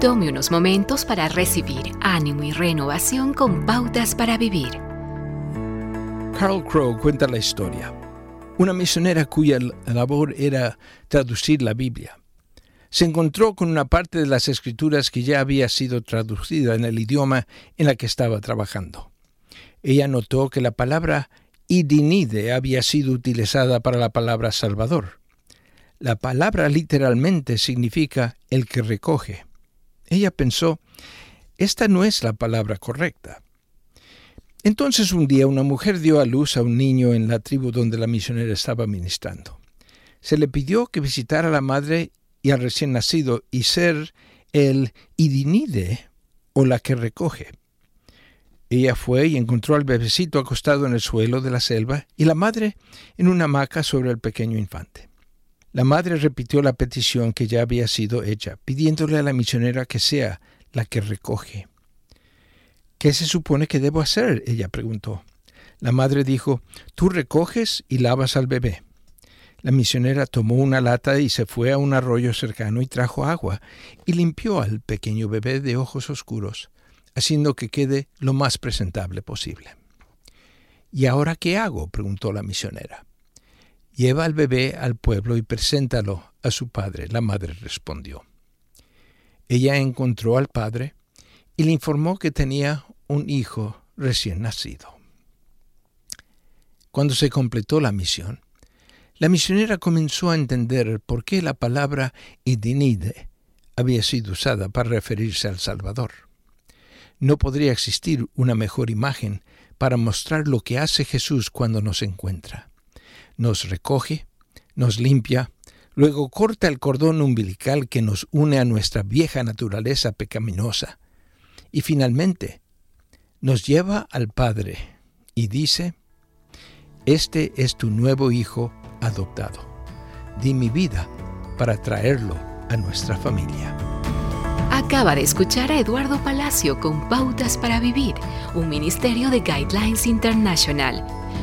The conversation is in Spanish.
Tome unos momentos para recibir ánimo y renovación con pautas para vivir. Carl Crow cuenta la historia. Una misionera cuya labor era traducir la Biblia. Se encontró con una parte de las escrituras que ya había sido traducida en el idioma en la que estaba trabajando. Ella notó que la palabra idinide había sido utilizada para la palabra Salvador. La palabra literalmente significa el que recoge. Ella pensó, esta no es la palabra correcta. Entonces un día una mujer dio a luz a un niño en la tribu donde la misionera estaba ministrando. Se le pidió que visitara a la madre y al recién nacido y ser el idinide o la que recoge. Ella fue y encontró al bebecito acostado en el suelo de la selva y la madre en una hamaca sobre el pequeño infante. La madre repitió la petición que ya había sido hecha, pidiéndole a la misionera que sea la que recoge. ¿Qué se supone que debo hacer? ella preguntó. La madre dijo, tú recoges y lavas al bebé. La misionera tomó una lata y se fue a un arroyo cercano y trajo agua y limpió al pequeño bebé de ojos oscuros, haciendo que quede lo más presentable posible. ¿Y ahora qué hago? preguntó la misionera. Lleva al bebé al pueblo y preséntalo a su padre, la madre respondió. Ella encontró al padre y le informó que tenía un hijo recién nacido. Cuando se completó la misión, la misionera comenzó a entender por qué la palabra idinide había sido usada para referirse al Salvador. No podría existir una mejor imagen para mostrar lo que hace Jesús cuando nos encuentra nos recoge, nos limpia, luego corta el cordón umbilical que nos une a nuestra vieja naturaleza pecaminosa y finalmente nos lleva al Padre y dice, Este es tu nuevo Hijo adoptado. Di mi vida para traerlo a nuestra familia. Acaba de escuchar a Eduardo Palacio con Pautas para Vivir, un ministerio de Guidelines International.